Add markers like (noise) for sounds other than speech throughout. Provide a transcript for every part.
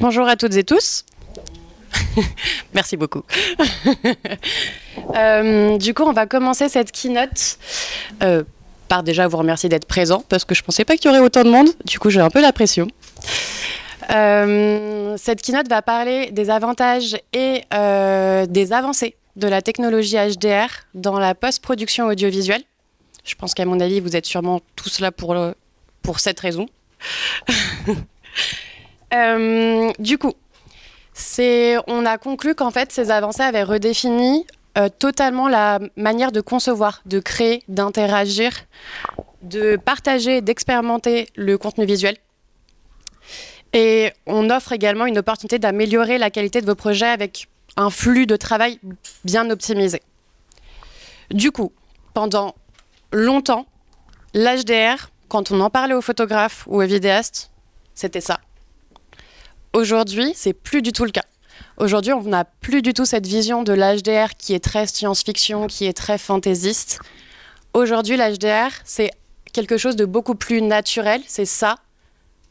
Bonjour à toutes et tous. (laughs) Merci beaucoup. (laughs) Euh, du coup, on va commencer cette keynote euh, par déjà vous remercier d'être présent parce que je ne pensais pas qu'il y aurait autant de monde. Du coup, j'ai un peu la pression. Euh, cette keynote va parler des avantages et des avancées de la technologie HDR dans la post-production audiovisuelle. Je pense qu'à mon avis, vous êtes sûrement tous là pour, pour cette raison. (laughs) du coup, on a conclu qu'en fait, ces avancées avaient redéfini euh, totalement la manière de concevoir, de créer, d'interagir, de partager, d'expérimenter le contenu visuel. Et on offre également une opportunité d'améliorer la qualité de vos projets avec un flux de travail bien optimisé. Du coup, pendant longtemps, l'HDR, quand on en parlait aux photographes ou aux vidéastes, c'était ça. Aujourd'hui, c'est plus du tout le cas. Aujourd'hui, on n'a plus du tout cette vision de l'HDR qui est très science-fiction, qui est très fantaisiste. Aujourd'hui, l'HDR, c'est quelque chose de beaucoup plus naturel. C'est ça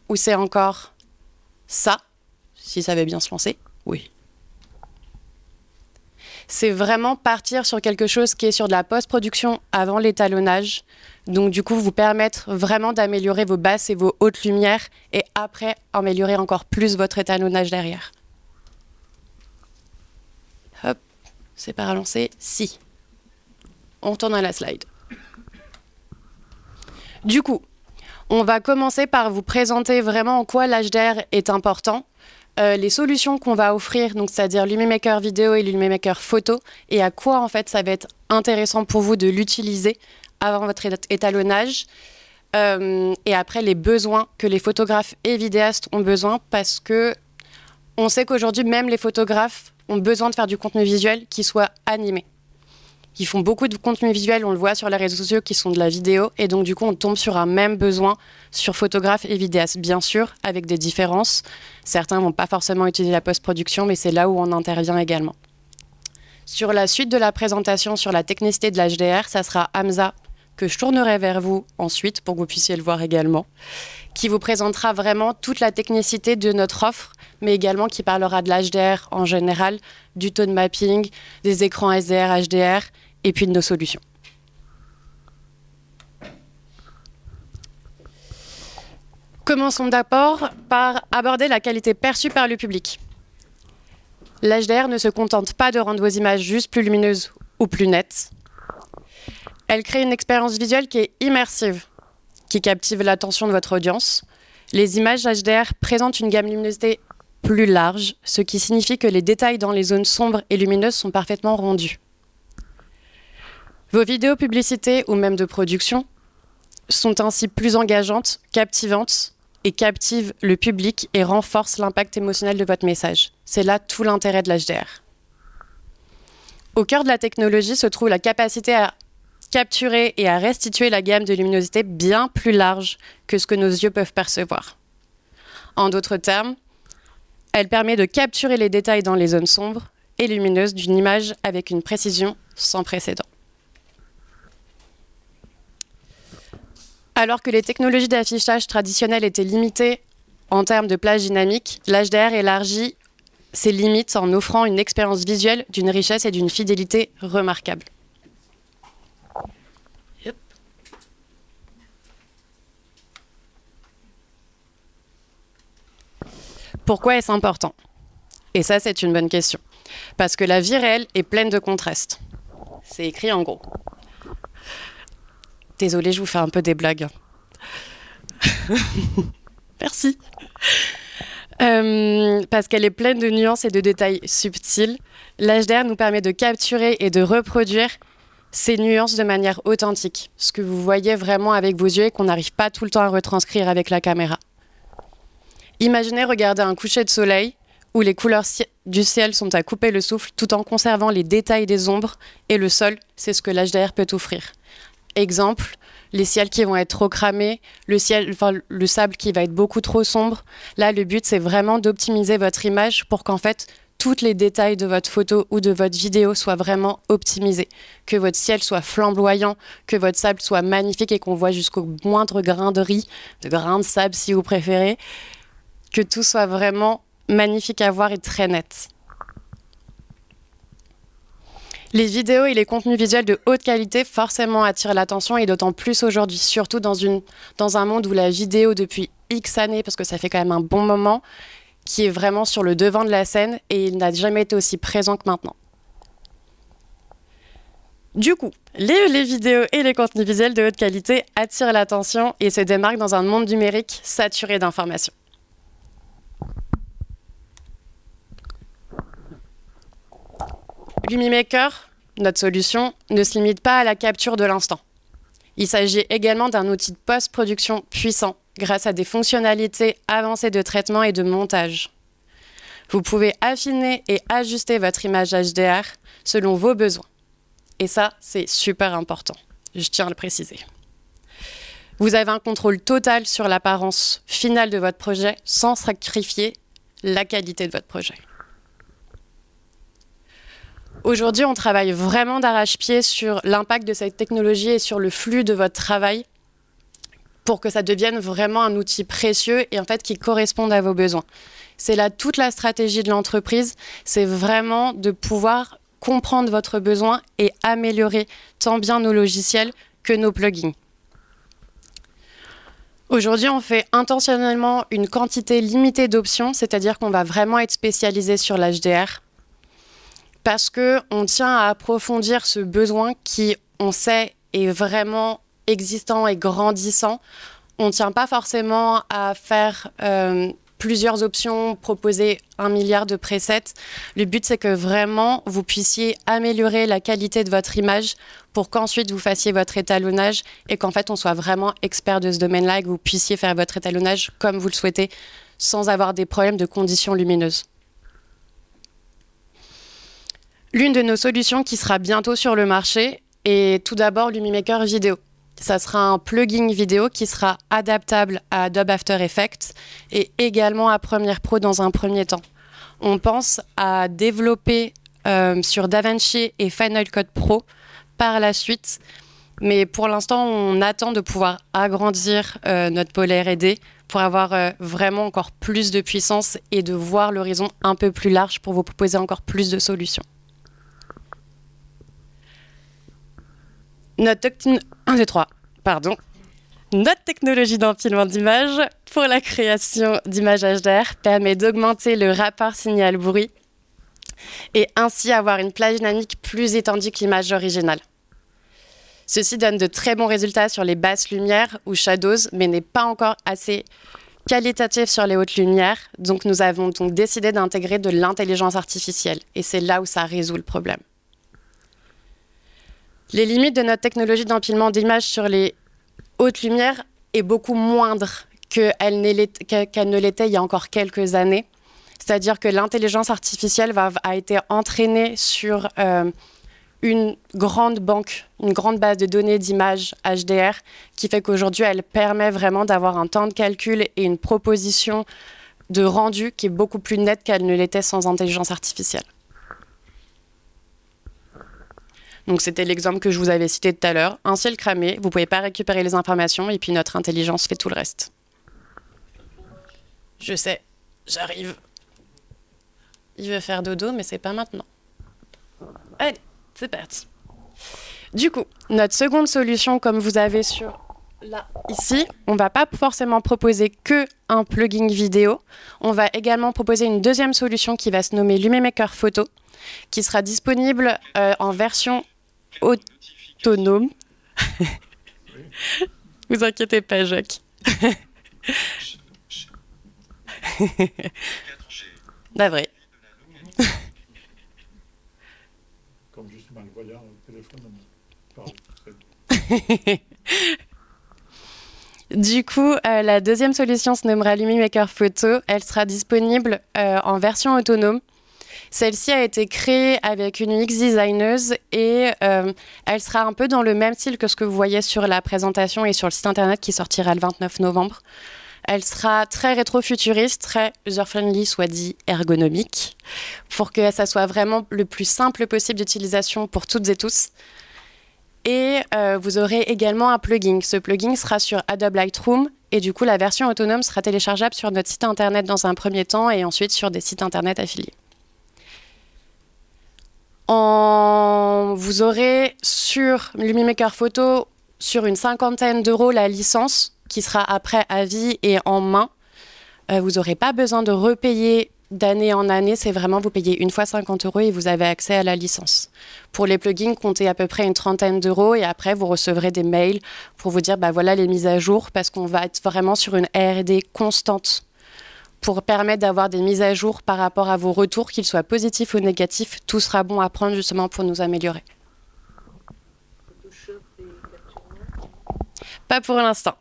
ou c'est encore ça, si ça veut bien se lancer? Oui. C'est vraiment partir sur quelque chose qui est sur de la post-production avant l'étalonnage, donc du coup, vous permettre vraiment d'améliorer vos basses et vos hautes lumières et après améliorer encore plus votre étalonnage derrière. Hop, c'est pas relancé. Si. On tourne à la slide. Du coup, on va commencer par vous présenter vraiment en quoi l'HDR est important, euh, les solutions qu'on va offrir, donc c'est-à-dire Lumimaker vidéo et Lumimaker photo, et à quoi en fait ça va être intéressant pour vous de l'utiliser avant votre étalonnage. Euh, et après, les besoins que les photographes et vidéastes ont besoin parce que on sait qu'aujourd'hui, même les photographes ont besoin de faire du contenu visuel qui soit animé. Ils font beaucoup de contenu visuel, on le voit sur les réseaux sociaux qui sont de la vidéo, et donc du coup on tombe sur un même besoin sur photographes et vidéastes, bien sûr, avec des différences. Certains vont pas forcément utiliser la post-production, mais c'est là où on intervient également. Sur la suite de la présentation sur la technicité de l'HDR, ça sera Hamza que je tournerai vers vous ensuite pour que vous puissiez le voir également, qui vous présentera vraiment toute la technicité de notre offre, mais également qui parlera de l'HDR en général, du tone mapping, des écrans SDR, HDR et puis de nos solutions. Commençons d'abord par aborder la qualité perçue par le public. L'HDR ne se contente pas de rendre vos images juste plus lumineuses ou plus nettes, elle crée une expérience visuelle qui est immersive, qui captive l'attention de votre audience. Les images HDR présentent une gamme luminosité plus large, ce qui signifie que les détails dans les zones sombres et lumineuses sont parfaitement rendus. Vos vidéos publicités ou même de production sont ainsi plus engageantes, captivantes et captivent le public et renforcent l'impact émotionnel de votre message. C'est là tout l'intérêt de l'HDR. Au cœur de la technologie se trouve la capacité à capturer et à restituer la gamme de luminosité bien plus large que ce que nos yeux peuvent percevoir. En d'autres termes, elle permet de capturer les détails dans les zones sombres et lumineuses d'une image avec une précision sans précédent. Alors que les technologies d'affichage traditionnelles étaient limitées en termes de plage dynamique, l'HDR élargit ses limites en offrant une expérience visuelle d'une richesse et d'une fidélité remarquables. Pourquoi est-ce important? Et ça, c'est une bonne question. Parce que la vie réelle est pleine de contrastes. C'est écrit en gros. Désolée, je vous fais un peu des blagues. (laughs) Merci. Euh, parce qu'elle est pleine de nuances et de détails subtils. L'HDR nous permet de capturer et de reproduire ces nuances de manière authentique, ce que vous voyez vraiment avec vos yeux et qu'on n'arrive pas tout le temps à retranscrire avec la caméra. Imaginez regarder un coucher de soleil où les couleurs du ciel sont à couper le souffle tout en conservant les détails des ombres et le sol, c'est ce que l'HDR peut offrir. Exemple, les ciels qui vont être trop cramés, le, ciel, le sable qui va être beaucoup trop sombre. Là, le but, c'est vraiment d'optimiser votre image pour qu'en fait, tous les détails de votre photo ou de votre vidéo soient vraiment optimisés. Que votre ciel soit flamboyant, que votre sable soit magnifique et qu'on voit jusqu'au moindre grain de riz, de grain de sable si vous préférez que tout soit vraiment magnifique à voir et très nette. Les vidéos et les contenus visuels de haute qualité forcément attirent l'attention et d'autant plus aujourd'hui, surtout dans, un monde où la vidéo depuis X années, parce que ça fait quand même un bon moment, qui est vraiment sur le devant de la scène et il n'a jamais été aussi présent que maintenant. Du coup, les, vidéos et les contenus visuels de haute qualité attirent l'attention et se démarquent dans un monde numérique saturé d'informations. LumiMaker, notre solution, ne se limite pas à la capture de l'instant. Il s'agit également d'un outil de post-production puissant grâce à des fonctionnalités avancées de traitement et de montage. Vous pouvez affiner et ajuster votre image HDR selon vos besoins. Et ça, c'est super important. Je tiens à le préciser. Vous avez un contrôle total sur l'apparence finale de votre projet sans sacrifier la qualité de votre projet. Aujourd'hui, on travaille vraiment d'arrache-pied sur l'impact de cette technologie et sur le flux de votre travail pour que ça devienne vraiment un outil précieux et en fait qui corresponde à vos besoins. C'est là toute la stratégie de l'entreprise, c'est vraiment de pouvoir comprendre votre besoin et améliorer tant bien nos logiciels que nos plugins. Aujourd'hui, on fait intentionnellement une quantité limitée d'options, c'est-à-dire qu'on va vraiment être spécialisé sur l'HDR, parce qu'on tient à approfondir ce besoin qui, on sait, est vraiment existant et grandissant. On ne tient pas forcément à faire euh, plusieurs options, proposer un milliard de presets. Le but, c'est que vraiment, vous puissiez améliorer la qualité de votre image pour qu'ensuite vous fassiez votre étalonnage et qu'en fait, on soit vraiment expert de ce domaine-là et que vous puissiez faire votre étalonnage comme vous le souhaitez sans avoir des problèmes de conditions lumineuses. L'une de nos solutions qui sera bientôt sur le marché est tout d'abord LumiMaker Vidéo. Ça sera un plugin vidéo qui sera adaptable à Adobe After Effects et également à Premiere Pro dans un premier temps. On pense à développer euh, sur DaVinci et Final Cut Pro par la suite, mais pour l'instant, on attend de pouvoir agrandir euh, notre pôle R&D pour avoir euh, vraiment encore plus de puissance et de voir l'horizon un peu plus large pour vous proposer encore plus de solutions. Notre, technologie d'empilement d'images pour la création d'images HDR permet d'augmenter le rapport signal-bruit et ainsi avoir une plage dynamique plus étendue que l'image originale. Ceci donne de très bons résultats sur les basses lumières ou shadows, mais n'est pas encore assez qualitatif sur les hautes lumières. Donc nous avons donc décidé d'intégrer de l'intelligence artificielle et c'est là où ça résout le problème. Les limites de notre technologie d'empilement d'images sur les hautes lumières est beaucoup moindre qu'elle ne l'était il y a encore quelques années. C'est-à-dire que l'intelligence artificielle a été entraînée sur euh, une grande banque, une grande base de données d'images HDR, qui fait qu'aujourd'hui, elle permet vraiment d'avoir un temps de calcul et une proposition de rendu qui est beaucoup plus nette qu'elle ne l'était sans intelligence artificielle. Donc c'était l'exemple que je vous avais cité tout à l'heure. Un ciel cramé, vous ne pouvez pas récupérer les informations et puis notre intelligence fait tout le reste. Je sais, j'arrive. Il veut faire dodo, mais c'est pas maintenant. Allez, c'est parti. Du coup, notre seconde solution, comme vous avez sur là, ici, on va pas forcément proposer que un plugin vidéo. On va également proposer une deuxième solution qui va se nommer LumiMaker Photo, qui sera disponible euh, en version autonome. (laughs) Vous inquiétez pas, Jacques. (laughs) D'avril. Comme je suis malvoyant au téléphone. (laughs) Du coup, euh, la deuxième solution se nommera LumiMaker Photo. Elle sera disponible euh, en version autonome celle-ci a été créée avec une UX designeuse et euh, elle sera un peu dans le même style que ce que vous voyez sur la présentation et sur le site internet qui sortira le 29 novembre. Elle sera très rétro-futuriste, très user-friendly, soit dit ergonomique, pour que ça soit vraiment le plus simple possible d'utilisation pour toutes et tous. Et euh, vous aurez également un plugin. Ce plugin sera sur Adobe Lightroom Et du coup, la version autonome sera téléchargeable sur notre site internet dans un premier temps et ensuite sur des sites internet affiliés. Vous aurez sur LumiMaker Photo sur une cinquantaine d'euros la licence qui sera après à vie et en main. Euh, vous n'aurez pas besoin de repayer d'année en année, c'est vraiment vous payez une fois 50 euros et vous avez accès à la licence. Pour les plugins, comptez à peu près une trentaine d'euros et après vous recevrez des mails pour vous dire bah voilà les mises à jour parce qu'on va être vraiment sur une R&D constante pour permettre d'avoir des mises à jour par rapport à vos retours, qu'ils soient positifs ou négatifs. Tout sera bon à prendre justement pour nous améliorer. Pas pour l'instant.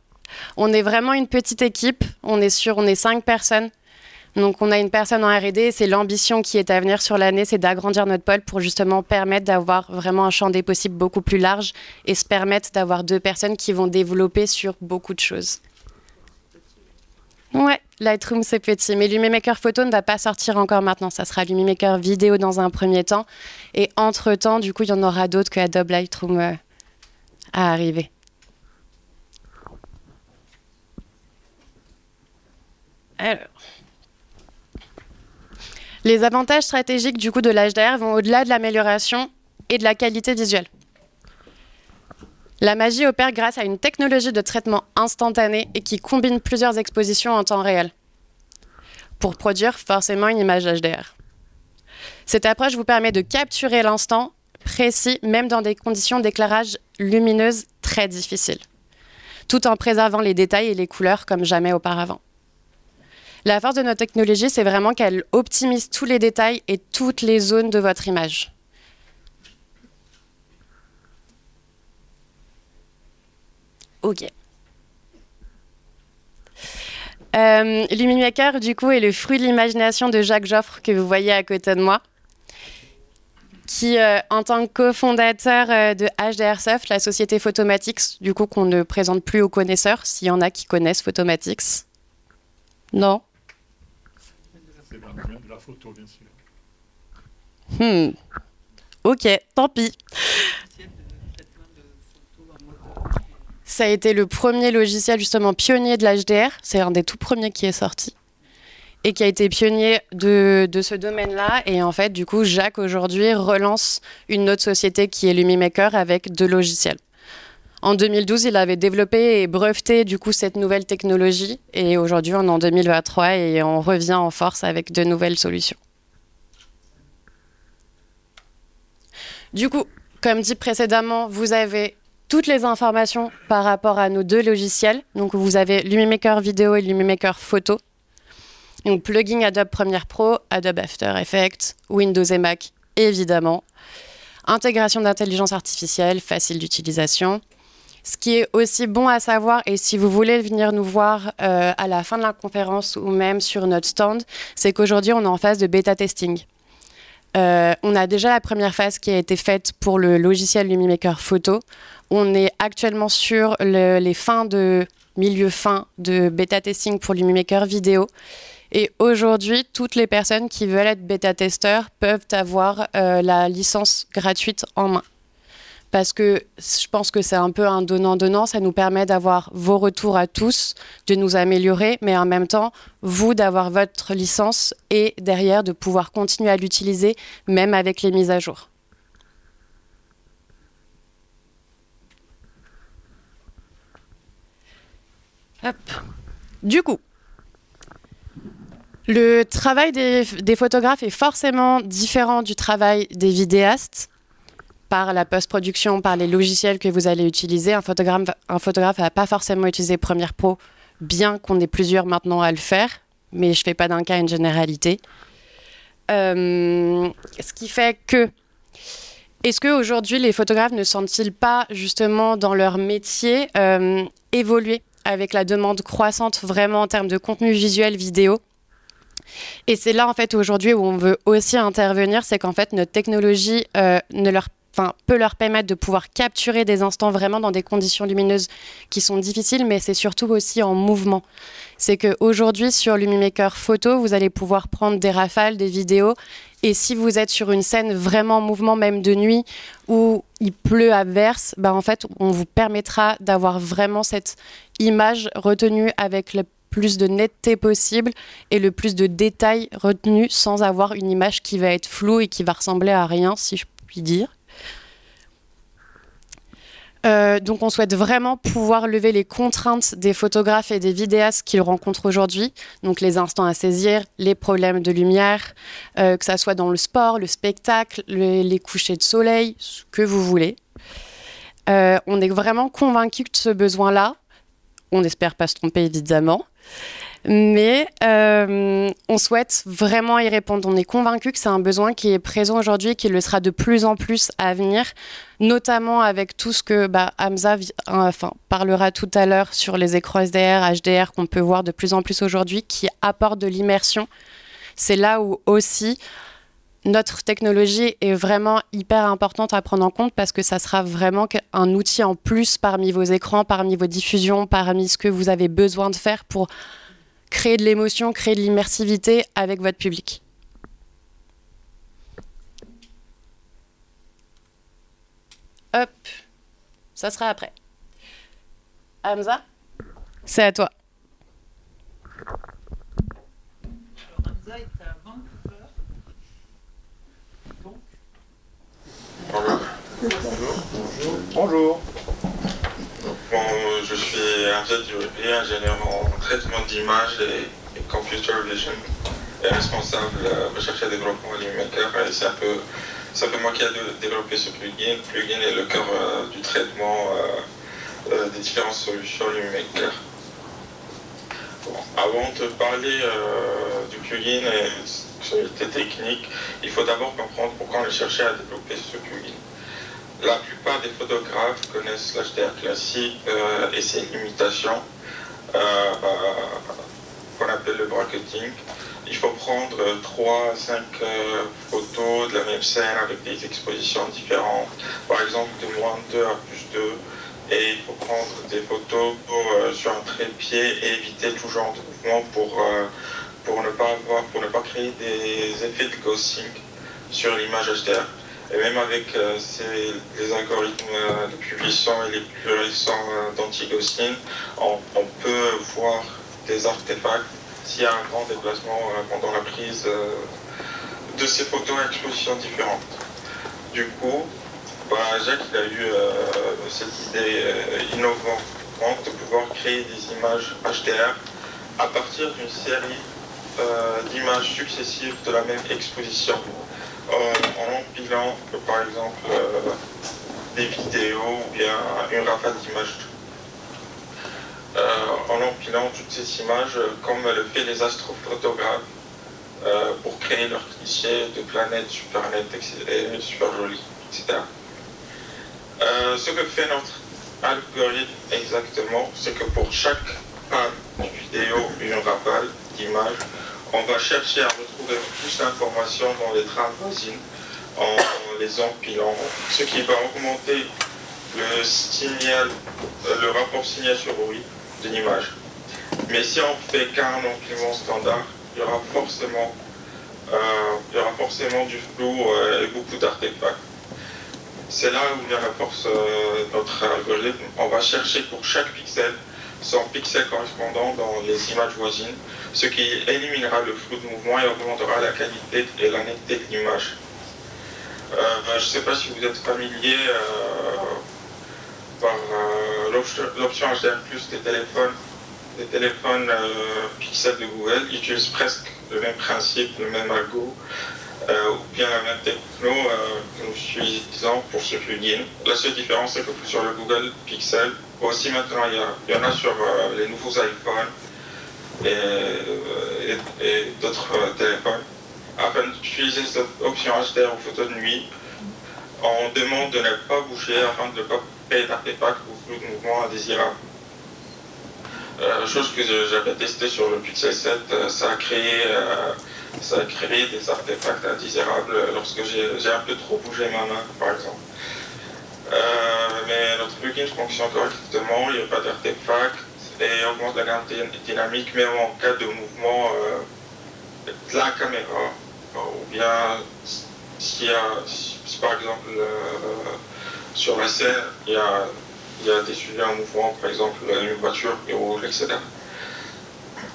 On est vraiment une petite équipe. On est sur, on est cinq personnes. Donc on a une personne en R&D, c'est l'ambition qui est à venir sur l'année, c'est d'agrandir notre pôle pour justement permettre d'avoir vraiment un champ des possibles beaucoup plus large et se permettre d'avoir deux personnes qui vont développer sur beaucoup de choses. Ouais, Lightroom c'est petit, mais LumiMaker Photo ne va pas sortir encore maintenant. Ça sera LumiMaker Vidéo dans un premier temps, et entre temps, du coup, il y en aura d'autres que Adobe Lightroom euh, à arriver. Alors. Les avantages stratégiques du coup de l'HDR vont au-delà de l'amélioration et de la qualité visuelle. La magie opère grâce à une technologie de traitement instantané et qui combine plusieurs expositions en temps réel pour produire forcément une image HDR. Cette approche vous permet de capturer l'instant précis, même dans des conditions d'éclairage lumineuses très difficiles, tout en préservant les détails et les couleurs comme jamais auparavant. La force de notre technologie, c'est vraiment qu'elle optimise tous les détails et toutes les zones de votre image. Ok. Euh, Lumimaker, du coup, est le fruit de l'imagination de Jacques Joffre que vous voyez à côté de moi, qui, euh, en tant que cofondateur euh, de HDRsoft, la société Photomatics, du coup, qu'on ne présente plus aux connaisseurs, s'il y en a qui connaissent Photomatics. Non de la photo, bien sûr. Hmm. Ok, tant pis. Ça a été le premier logiciel justement pionnier de l'HDR. C'est un des tout premiers qui est sorti et qui a été pionnier de, de ce domaine-là. Et en fait, du coup, Jacques aujourd'hui relance une autre société qui est LumiMaker avec deux logiciels. En 2012, il avait développé et breveté du coup cette nouvelle technologie et aujourd'hui on est en 2023 et on revient en force avec de nouvelles solutions. Du coup, comme dit précédemment, vous avez toutes les informations par rapport à nos deux logiciels. Donc vous avez LumiMaker Vidéo et LumiMaker Photo. Donc plugin Adobe Premiere Pro, Adobe After Effects, Windows et Mac évidemment. Intégration d'intelligence artificielle, facile d'utilisation. Ce qui est aussi bon à savoir, et si vous voulez venir nous voir euh, à la fin de la conférence ou même sur notre stand, c'est qu'aujourd'hui, on est en phase de bêta testing. Euh, on a déjà la première phase qui a été faite pour le logiciel LumiMaker Photo. On est actuellement sur les fins de milieu fin de bêta testing pour LumiMaker Vidéo. Et aujourd'hui, toutes les personnes qui veulent être bêta testeurs peuvent avoir euh, la licence gratuite en main parce que je pense que c'est un peu un donnant-donnant. Ça nous permet d'avoir vos retours à tous, de nous améliorer, mais en même temps, vous d'avoir votre licence et derrière de pouvoir continuer à l'utiliser, même avec les mises à jour. Du coup, le travail des, des photographes est forcément différent du travail des vidéastes par la post-production, par les logiciels que vous allez utiliser. Un photographe un photographe va pas forcément utiliser Premiere Pro, bien qu'on ait plusieurs maintenant à le faire, mais je ne fais pas d'un cas une généralité. Euh, ce qui fait que est-ce qu'aujourd'hui, les photographes ne sentent-ils pas, justement, dans leur métier, euh, évoluer avec la demande croissante vraiment en termes de contenu visuel vidéo? Et c'est là, en fait, aujourd'hui où on veut aussi intervenir, c'est qu'en fait, notre technologie euh, ne leur enfin, peut leur permettre de pouvoir capturer des instants vraiment dans des conditions lumineuses qui sont difficiles, mais c'est surtout aussi en mouvement. C'est qu'aujourd'hui, sur Lumimaker Photo, vous allez pouvoir prendre des rafales, des vidéos, et si vous êtes sur une scène vraiment en mouvement, même de nuit, où il pleut à verse, bah en fait, on vous permettra d'avoir vraiment cette image retenue avec le plus de netteté possible et le plus de détails retenus sans avoir une image qui va être floue et qui va ressembler à rien, si je puis dire. Euh, donc on souhaite vraiment pouvoir lever les contraintes des photographes et des vidéastes qu'ils rencontrent aujourd'hui, donc les instants à saisir, les problèmes de lumière, euh, que ça soit dans le sport, le spectacle, les couchers de soleil, ce que vous voulez. Euh, on est vraiment convaincu de ce besoin-là. On n'espère pas se tromper évidemment. Mais euh, on souhaite vraiment y répondre. On est convaincu que c'est un besoin qui est présent aujourd'hui et qui le sera de plus en plus à venir, notamment avec tout ce que bah, Hamza enfin, parlera tout à l'heure sur les écrans SDR, HDR qu'on peut voir de plus en plus aujourd'hui, qui apportent de l'immersion. C'est là où aussi notre technologie est vraiment hyper importante à prendre en compte parce que ça sera vraiment un outil en plus parmi vos écrans, parmi vos diffusions, parmi ce que vous avez besoin de faire pour créer de l'émotion, créer de l'immersivité avec votre public. Hop, ça sera après. Hamza, c'est à toi. Hamza est à Vancouver. Bonjour. Bonjour. Bonjour. Je suis Dioubi, ingénieur en traitement d'image et, computer vision et responsable euh, recherche et développement à LimeMaker. Et c'est un, peu, un peu moi qui ai développé ce plugin. Le plugin est le cœur euh, du traitement euh, des différentes solutions LimeMaker. Bon, avant de parler du plugin et de techniques, il faut d'abord comprendre pourquoi on a cherché à développer ce plugin. La plupart des photographes connaissent l'HDR classique euh, et ses limitations euh, qu'on appelle le bracketing. Il faut prendre 3 5 euh, photos de la même scène avec des expositions différentes, par exemple de moins 2 à plus 2. Et il faut prendre des photos sur un trépied et éviter tout genre de mouvement pour, pour, ne pas avoir, pour ne pas créer des effets de ghosting sur l'image HDR. Et même avec euh, les algorithmes euh, de publication et les plus récents euh, d'anti-ghosting, on, peut voir des artefacts s'il y a un grand déplacement pendant la prise de ces photos à exposition différentes. Du coup, bah, Jacques a eu cette idée innovante de pouvoir créer des images HDR à partir d'une série d'images successives de la même exposition en empilant par exemple euh, des vidéos ou bien une rafale d'images. Euh, en empilant toutes ces images comme le fait les astrophotographes euh, pour créer leurs clichés de planètes super nettes et super jolies, etc. ce que fait notre algorithme exactement, c'est que pour chaque panne vidéo, une rafale d'images, on va chercher à retrouver plus d'informations dans les trames voisines en les empilant, ce qui va augmenter le euh, rapport signal sur bruit d'une image. Mais si on fait qu'un empilement standard, il y aura forcément, euh, il y aura forcément du flou euh, et beaucoup d'artefacts. C'est là où vient la force de notre algorithme. On va chercher pour chaque pixel son pixel correspondant dans les images voisines ce qui éliminera le flou de mouvement et augmentera la qualité et la netteté de l'image. Euh, je ne sais pas si vous êtes familier euh, par euh, l'option HDR+, des téléphones, des téléphones Pixel de Google, ils utilisent presque le même principe, le même algo, ou bien la même techno que nous utilisons pour ce plugin. La seule différence, c'est que sur le Google Pixel, aussi maintenant, il y, en a sur les nouveaux iPhones, et, d'autres euh, téléphones. Afin d'utiliser cette option HDR ou photo de nuit, on demande de ne pas bouger afin de ne pas créer d'artefacts ou de mouvement indésirable. Euh, chose que j'avais testé sur le Pixel 7, euh, ça a créé ça crée des artefacts indésirables lorsque j'ai un peu trop bougé ma main, par exemple. Mais notre plugin fonctionne correctement, il n'y a pas d'artefact et augmente la gamme dynamique, même en cas de mouvement de la caméra, ou bien s'il y a, si, par exemple sur la scène, il y a, il y a des sujets en mouvement, par exemple une voiture roule, etc.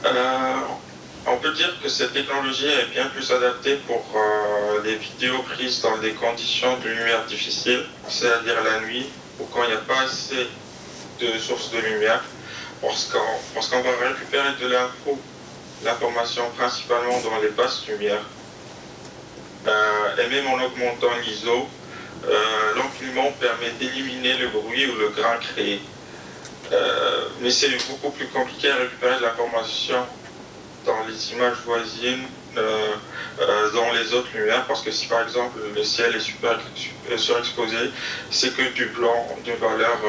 Euh, on peut dire que cette technologie est bien plus adaptée pour euh, les vidéos prises dans des conditions de lumière difficiles, c'est-à-dire la nuit, ou quand il n'y a pas assez de sources de lumière, parce qu'on va récupérer de l'info, l'information principalement dans les basses lumières. Euh, et même en augmentant l'ISO, euh, permet d'éliminer le bruit ou le grain créé. Euh, mais c'est beaucoup plus compliqué à récupérer de l'information dans les images voisines, euh, dans les autres lumières, parce que si par exemple le ciel est super, surexposé, c'est que du blanc de valeur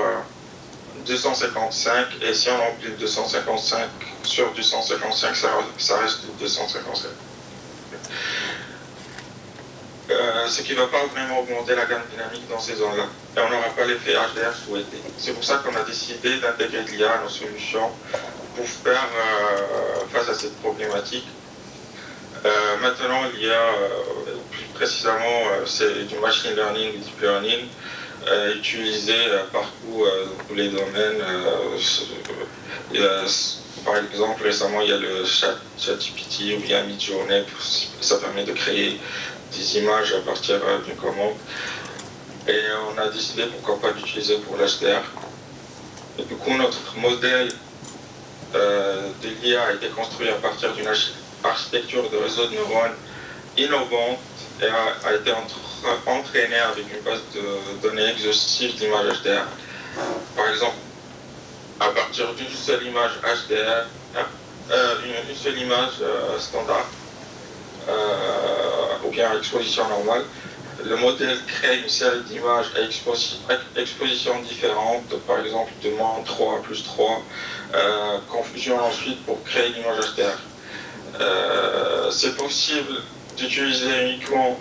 255, et si on remplit 255 sur 255, ça, reste 255. Euh, ce qui ne va pas vraiment augmenter la gamme dynamique dans ces zones-là. Et on n'aura pas l'effet HDR souhaité. C'est pour ça qu'on a décidé d'intégrer l'IA à nos solutions pour faire euh, face à cette problématique. Euh, maintenant, l'IA, plus précisément, c'est du machine learning, du deep learning, utilisé partout dans tous les domaines. par exemple, récemment, il y a le chat, ou bien Midjourney, ça permet de créer des images à partir d'une commande. Et on a décidé pourquoi pas d'utiliser pour l'HDR. Et du coup, notre modèle euh, de l'IA a été construit à partir d'une architecture de réseau de neurones innovante et a, été entraîné avec une base de données exhaustive d'images HDR. Par exemple, à partir d'une seule image HDR, euh, une, seule image euh, standard, ou bien exposition normale. Le modèle crée une série d'images à exposition différentes, par exemple de moins 3 plus 3, euh, confusion ensuite pour créer une image HDR. Euh, c'est possible d'utiliser uniquement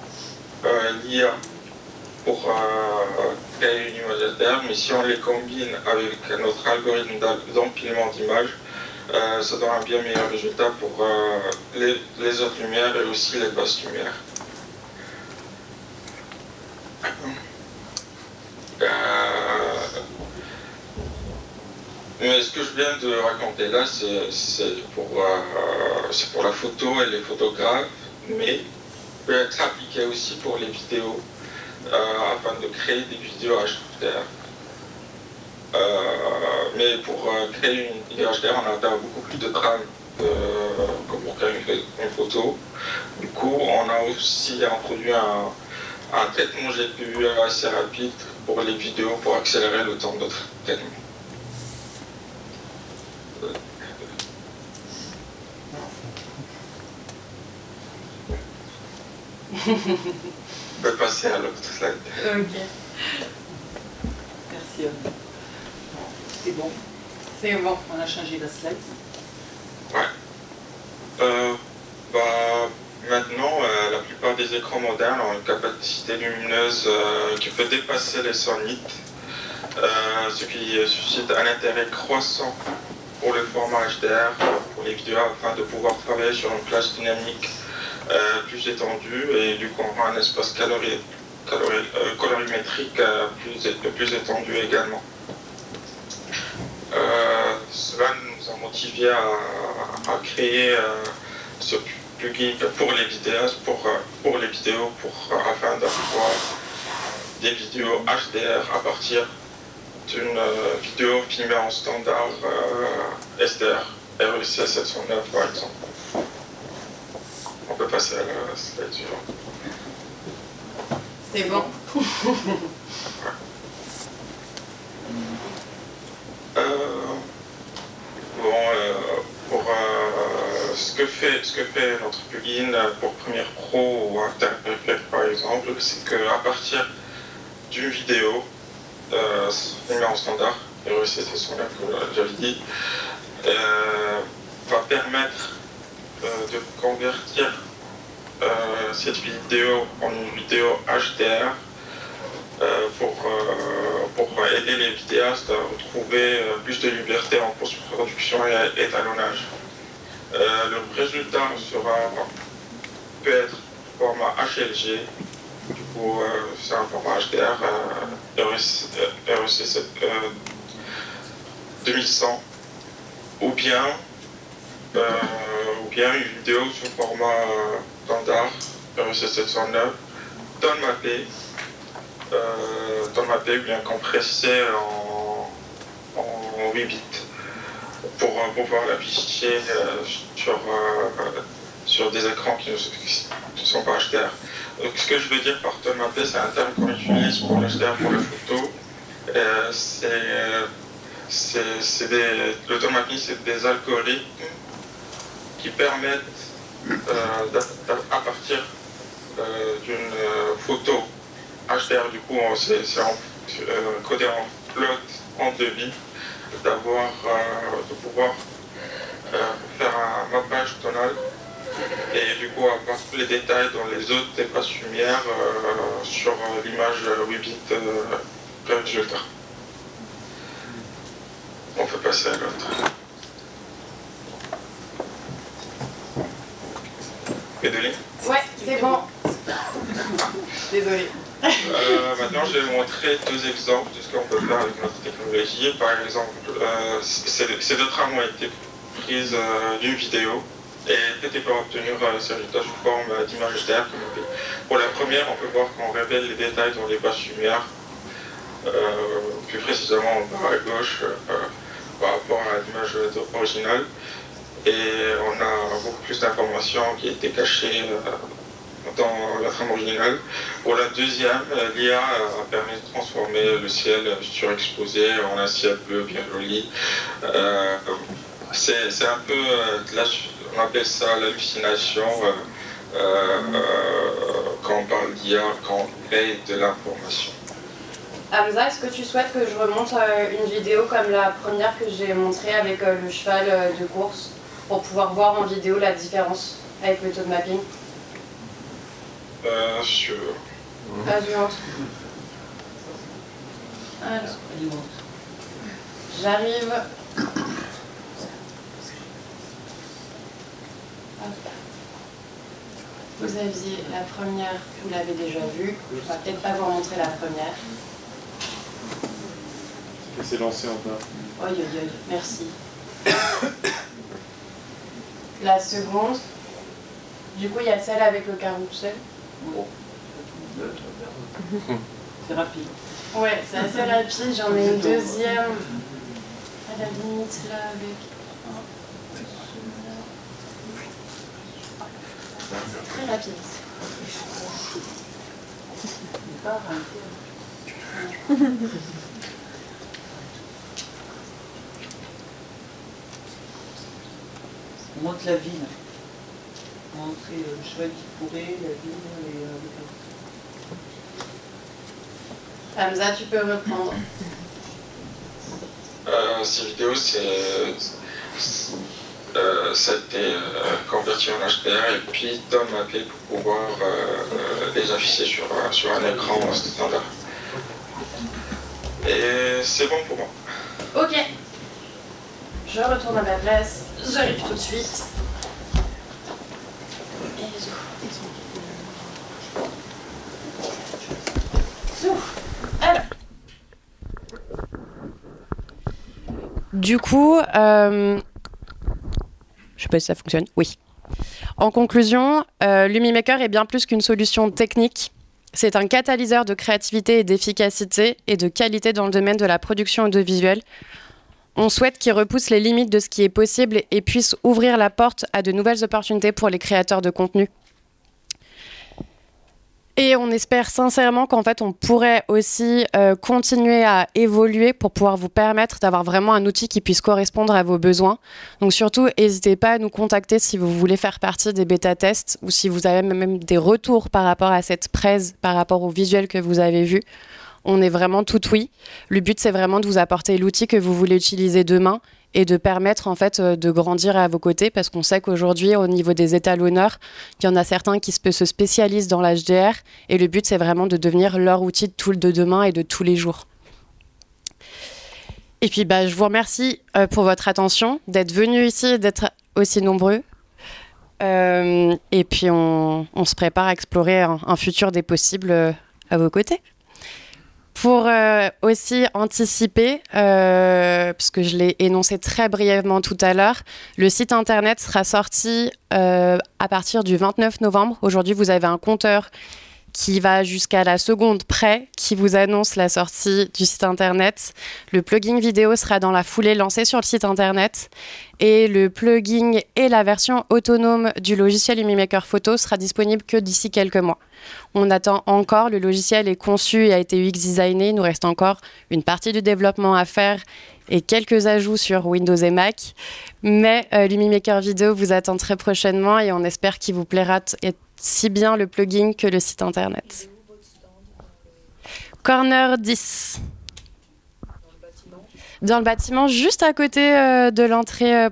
euh, l'IA pour créer une image HDR, mais si on les combine avec notre algorithme d'empilement d'images, euh, ça donne un bien meilleur résultat pour euh, les, autres lumières et aussi les basses lumières. Euh, mais ce que je viens de raconter là, c'est pour, la photo et les photographes, mais peut être appliqué aussi pour les vidéos, afin de créer des vidéos HDR. Euh, mais pour euh, créer une HDR, on a beaucoup plus de trames que pour créer une, photo. Du coup, on a aussi introduit un, traitement GPU assez rapide pour les vidéos pour accélérer le temps de traitement. On peut passer à l'autre slide. Ok. Merci. C'est bon? C'est bon. On a changé la slide. Ouais. Euh, bah, maintenant, euh, la plupart des écrans modernes ont une capacité lumineuse euh, qui peut dépasser les 100 nits, ce qui suscite un intérêt croissant pour le format HDR, pour les vidéos, afin de pouvoir travailler sur une plage dynamique plus étendue et du coup un espace colorimétrique plus, plus étendu également. Euh, cela nous a motivé à, créer euh, ce plugin pour les vidéos, pour, euh, pour les vidéos, pour, afin d'avoir des vidéos HDR à partir d'une vidéo filmée en standard SDR, REC 709 par exemple. On peut passer à la slide suivante. C'est bon. (laughs) Euh, bon, euh, pour euh, ce, que fait, ce que fait notre plugin pour Premiere Pro ou After par exemple, c'est qu'à partir d'une vidéo, euh, met en standard, et c'est son comme j'avais dit, va permettre de convertir cette vidéo en une vidéo HDR euh, pour, pour aider les vidéastes à retrouver plus de liberté en post-production et étalonnage. le résultat sera, peut être format HLG, du coup c'est un format HDR REC, 2100 ou bien ou bien une vidéo sous format standard REC 709 dans mappé euh, dans mappé ou bien compressé en, en 8 bits pour pouvoir l'afficher euh, sur, euh, sur des écrans qui ne, sont pas HDR. Donc, ce que je veux dire par mappé, c'est un terme qu'on utilise pour l'HDR pour la photo. c'est c'est des, l'automatisme, c'est des algorithmes qui permettent, euh, à partir euh, d'une euh, photo HDR, du coup, c'est codé en float en demi, d'avoir, de pouvoir faire un mappage tonal et du coup avoir tous les détails dans les autres espaces lumière sur l'image 8 bits résultat. On peut passer à l'autre. Pédoline Ouais, c'est bon. (laughs) Désolé. Euh, maintenant, je vais montrer deux exemples de ce qu'on peut faire avec notre technologie. Par exemple, euh, ces deux trames ont été prises euh, d'une vidéo et peut pour obtenir ces résultats sous forme d'image d'air. Pour la première, on peut voir qu'on révèle les détails dans les bases lumière, plus précisément en bas à gauche par rapport à l'image originale. Et on a beaucoup plus d'informations qui étaient cachées euh, dans la trame originale. Pour la deuxième, euh, l'IA a permis de transformer le ciel surexposé en un ciel bleu bien joli. Euh, c'est un peu, on appelle ça l'hallucination quand on parle d'IA, quand on paye de l'information. Hamza, est-ce que tu souhaites que je remonte euh, une vidéo comme la première que j'ai montrée avec euh, le cheval euh, de course? Pour pouvoir voir en vidéo la différence avec le taux de mapping Euh, sûr. J'arrive. Vous aviez la première, vous l'avez déjà vue. Je vais peut-être pas vous montrer la première. Et c'est lancé en bas. Oi, oi, oi, merci. La seconde, du coup, il y a celle avec le carrousel. (laughs) C'est rapide. Ouais, c'est assez rapide. J'en ai une deuxième à la limite là avec. Très rapide. (laughs) On montre la ville. On montre le cheval qui courait, la ville et euh, Hamza, tu peux reprendre. Euh, ces vidéos, c'est. Euh, ça a été euh, converti en HDR et puis Tom m'a appelé pour pouvoir euh, les afficher sur, sur un écran standard. Et c'est bon pour moi. Ok. Je retourne à ma place. J'arrive tout de suite. Du coup, euh... je sais pas si ça fonctionne. Oui. En conclusion, euh, LumiMaker est bien plus qu'une solution technique. C'est un catalyseur de créativité et d'efficacité et de qualité dans le domaine de la production audiovisuelle on souhaite qu'il repousse les limites de ce qui est possible et puisse ouvrir la porte à de nouvelles opportunités pour les créateurs de contenu. Et on espère sincèrement qu'en fait, on pourrait aussi euh, continuer à évoluer pour pouvoir vous permettre d'avoir vraiment un outil qui puisse correspondre à vos besoins. Donc surtout, n'hésitez pas à nous contacter si vous voulez faire partie des bêta-tests ou si vous avez même des retours par rapport à cette presse, par rapport au visuel que vous avez vu on est vraiment tout oui. Le but, c'est vraiment de vous apporter l'outil que vous voulez utiliser demain et de permettre en fait euh, de grandir à vos côtés parce qu'on sait qu'aujourd'hui au niveau des étalonneurs, il y en a certains qui se spécialisent dans l'HDR et le but c'est vraiment de devenir leur outil de de demain et de tous les jours. Et puis bah, je vous remercie euh, pour votre attention, d'être venu ici, d'être aussi nombreux. Euh, et puis on, se prépare à explorer un futur des possibles à vos côtés. Pour euh, aussi anticiper, euh, puisque je l'ai énoncé très brièvement tout à l'heure, le site internet sera sorti euh, à partir du 29 novembre. Aujourd'hui, vous avez un compteur qui va jusqu'à la seconde près, qui vous annonce la sortie du site internet. Le plugin vidéo sera dans la foulée lancé sur le site internet. Et le plugin et la version autonome du logiciel UmiMaker Photo sera disponible que d'ici quelques mois. On attend encore, le logiciel est conçu et a été UX designé. Il nous reste encore une partie du développement à faire et quelques ajouts sur Windows et Mac. Mais euh, l'UmiMaker Vidéo vous attend très prochainement et on espère qu'il vous plaira si bien le plugin que le site internet. Corner 10. Dans le bâtiment, juste à côté euh, de l'entrée euh,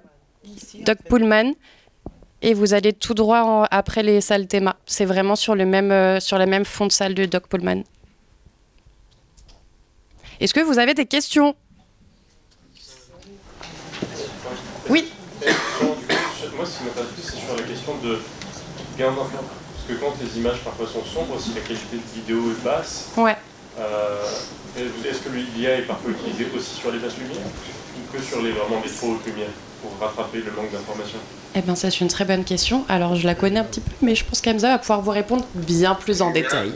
Doc Pullman. Et vous allez tout droit après les salles théma. C'est vraiment sur, le même, euh, sur la même fond de salle de Doc Pullman. Est-ce que vous avez des questions? Oui. Moi, ce qui m'intéresse c'est sur la question de gain parce que quand les images parfois sont sombres, si la qualité de vidéo est basse, ouais. Euh, est-ce que l'IA est parfois utilisé aussi sur les basses lumières ou que sur les, vraiment les trop hautes lumières pour rattraper le manque d'informations? Eh bien, ça, c'est une très bonne question. Alors, je la connais un petit peu, mais je pense qu'Amza va pouvoir vous répondre bien plus en détail.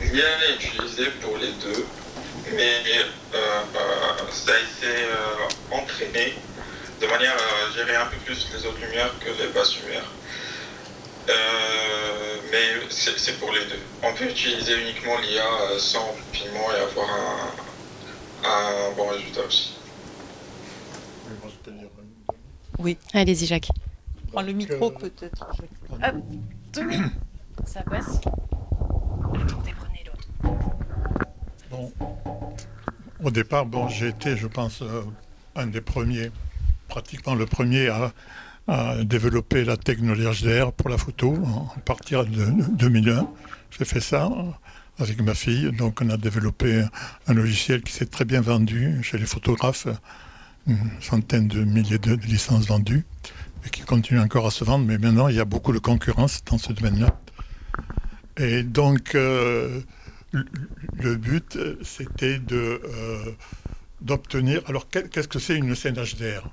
L'IA est utilisée pour les deux, mais euh, euh, ça a été entraîné de manière à gérer un peu plus les hautes lumières que les basses lumières. Euh, mais c'est pour les deux. On peut utiliser uniquement l'IA euh, sans piment et avoir un, bon résultat aussi. Oui. Allez-y, Jacques. Prends le micro peut-être. Hop, Ça passe. Attendez, prenez l'autre. Bon. Au départ, bon, j'ai été, je pense, euh, un des premiers, pratiquement le premier à à développer la technologie HDR pour la photo à partir de 2001. J'ai fait ça avec ma fille. Donc on a développé un logiciel qui s'est très bien vendu chez les photographes, une centaine de milliers de, licences vendues et qui continue encore à se vendre. Mais maintenant, il y a beaucoup de concurrence dans ce domaine-là. Et donc, euh, le but, c'était de euh, d'obtenir. Alors, qu'est-ce que c'est une scène HDR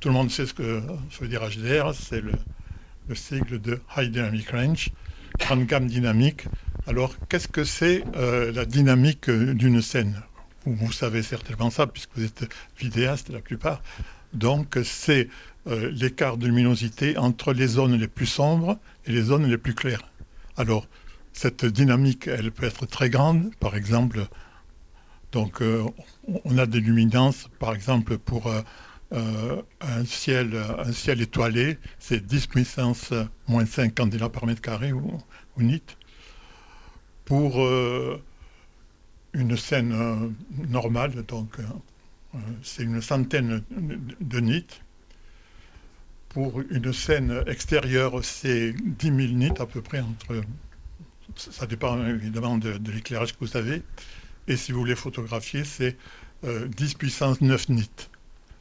Tout le monde sait ce que ça veut dire HDR, c'est le, sigle de High Dynamic Range, grande gamme dynamique. Alors, qu'est-ce que c'est euh, la dynamique d'une scène? Vous, savez certainement ça, puisque vous êtes vidéaste la plupart. Donc, c'est euh, l'écart de luminosité entre les zones les plus sombres et les zones les plus claires. Alors, cette dynamique, elle peut être très grande, par exemple, donc euh, on a des luminances, par exemple, pour euh, euh, un, ciel, un ciel étoilé, c'est 10 puissance moins 5 candela par mètre carré ou, nit. Pour une scène normale, donc c'est une centaine de nits. Pour une scène extérieure, c'est 10 000 nits à peu près. Ça dépend évidemment de l'éclairage que vous avez. Et si vous voulez photographier, c'est 10 euh, puissance 9 nits.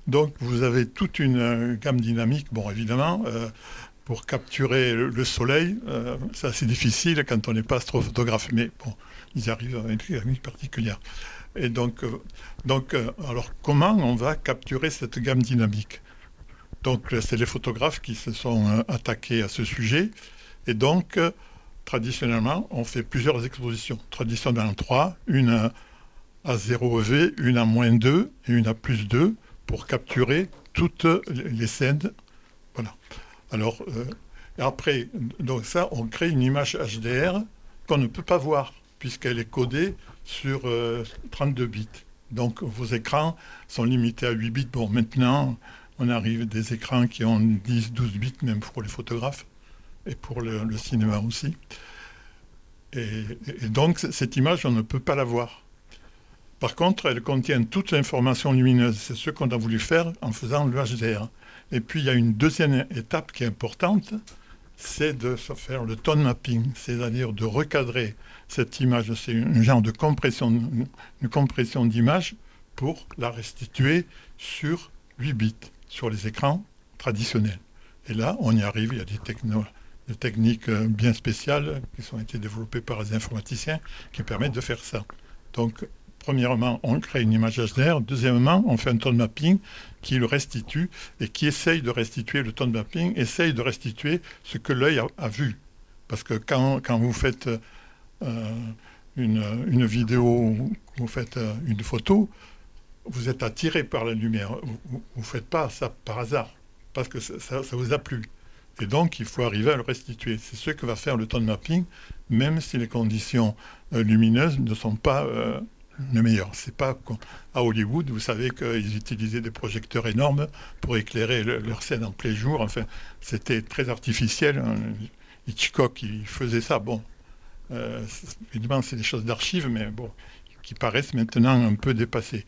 Donc vous avez toute une euh, gamme dynamique. Bon, évidemment, euh, pour capturer le, soleil, c'est assez difficile quand on n'est pas astrophotographe, mais bon, ils arrivent avec une technique particulière. Et donc, donc alors comment on va capturer cette gamme dynamique? Donc c'est les photographes qui se sont attaqués à ce sujet. Et donc, traditionnellement, on fait plusieurs expositions. Traditionnellement trois, une à 0 EV, une à moins 2 et une à plus 2 pour capturer toutes les scènes. Voilà. Alors, euh, après, donc ça, on crée une image HDR qu'on ne peut pas voir puisqu'elle est codée sur 32 euh, bits. Donc vos écrans sont limités à 8 bits. Bon, maintenant, on arrive à des écrans qui ont 10, 12 bits, même pour les photographes et pour le, cinéma aussi. Et, donc, cette image, on ne peut pas la voir. Par contre, elle contient toute l'information lumineuse. C'est ce qu'on a voulu faire en faisant le HDR. Et puis, il y a une deuxième étape qui est importante, c'est de faire le tone mapping, c'est-à-dire de recadrer cette image. C'est un genre de compression, une compression d'image pour la restituer sur 8 bits, sur les écrans traditionnels. Et là, on y arrive, il y a des, des techniques euh, bien spéciales qui ont été développées par les informaticiens qui permettent de faire ça. Donc, premièrement, on crée une image HDR. Deuxièmement, on fait un tone mapping qui le restitue et qui essaye de restituer le tone mapping, essaye de restituer ce que l'œil a, vu. Parce que quand, vous faites euh, une, vidéo, vous faites euh, une photo, vous êtes attiré par la lumière. Vous ne faites pas ça par hasard, parce que ça, ça, vous a plu. Et donc, il faut arriver à le restituer. C'est ce que va faire le tone mapping, même si les conditions euh, lumineuses ne sont pas le meilleur. C'est pas à Hollywood, vous savez qu'ils utilisaient des projecteurs énormes pour éclairer leur scène en plein jour. Enfin, c'était très artificiel. Hein. Hitchcock, il faisait ça. Bon, euh, évidemment, c'est des choses d'archives, mais bon, qui paraissent maintenant un peu dépassées.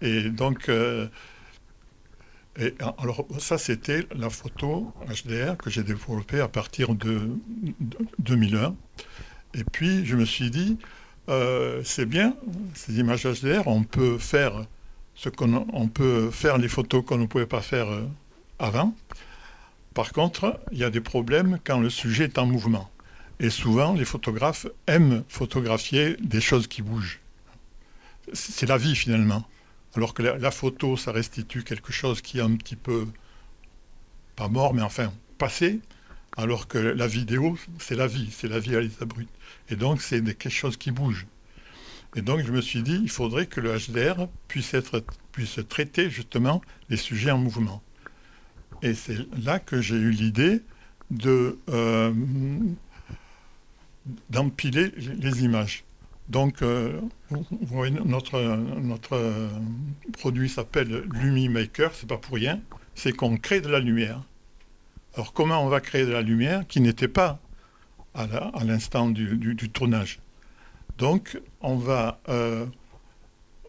Et donc, euh, alors ça, c'était la photo HDR que j'ai développée à partir de 2001. Et puis, je me suis dit, euh, c'est bien, ces images HDR, on peut faire ce qu'on on peut faire les photos qu'on ne pouvait pas faire euh, avant. Par contre, il y a des problèmes quand le sujet est en mouvement. Et souvent, les photographes aiment photographier des choses qui bougent. C'est la vie finalement. Alors que la, photo, ça restitue quelque chose qui est un petit peu, pas mort, mais enfin passé. Alors que la vidéo, c'est la vie, c'est la vie à l'état brut. Et donc, c'est quelque chose qui bouge. Et donc, je me suis dit, il faudrait que le HDR puisse, être, puisse traiter justement les sujets en mouvement. Et c'est là que j'ai eu l'idée de euh, d'empiler les images. Donc, euh, vous voyez, notre, notre produit s'appelle LumiMaker, c'est pas pour rien, c'est qu'on crée de la lumière. Alors, comment on va créer de la lumière qui n'était pas à l'instant du, tournage? Donc, on va, euh,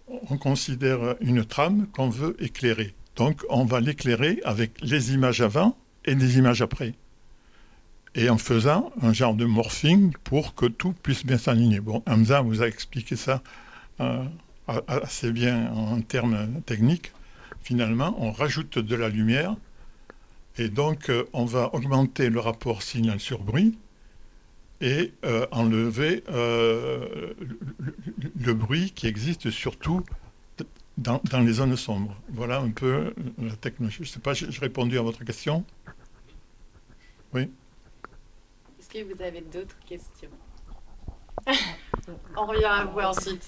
on considère une trame qu'on veut éclairer. Donc, on va l'éclairer avec les images avant et les images après. Et en faisant un genre de morphing pour que tout puisse bien s'aligner. Bon, Hamza vous a expliqué ça euh, assez bien en termes techniques. Finalement, on rajoute de la lumière et donc euh, on va augmenter le rapport signal sur bruit et euh, enlever le, bruit qui existe surtout dans, les zones sombres. Voilà un peu la technologie. Je ne sais pas, j'ai répondu à votre question? Oui Est-ce que vous avez d'autres questions? On revient à vous ensuite.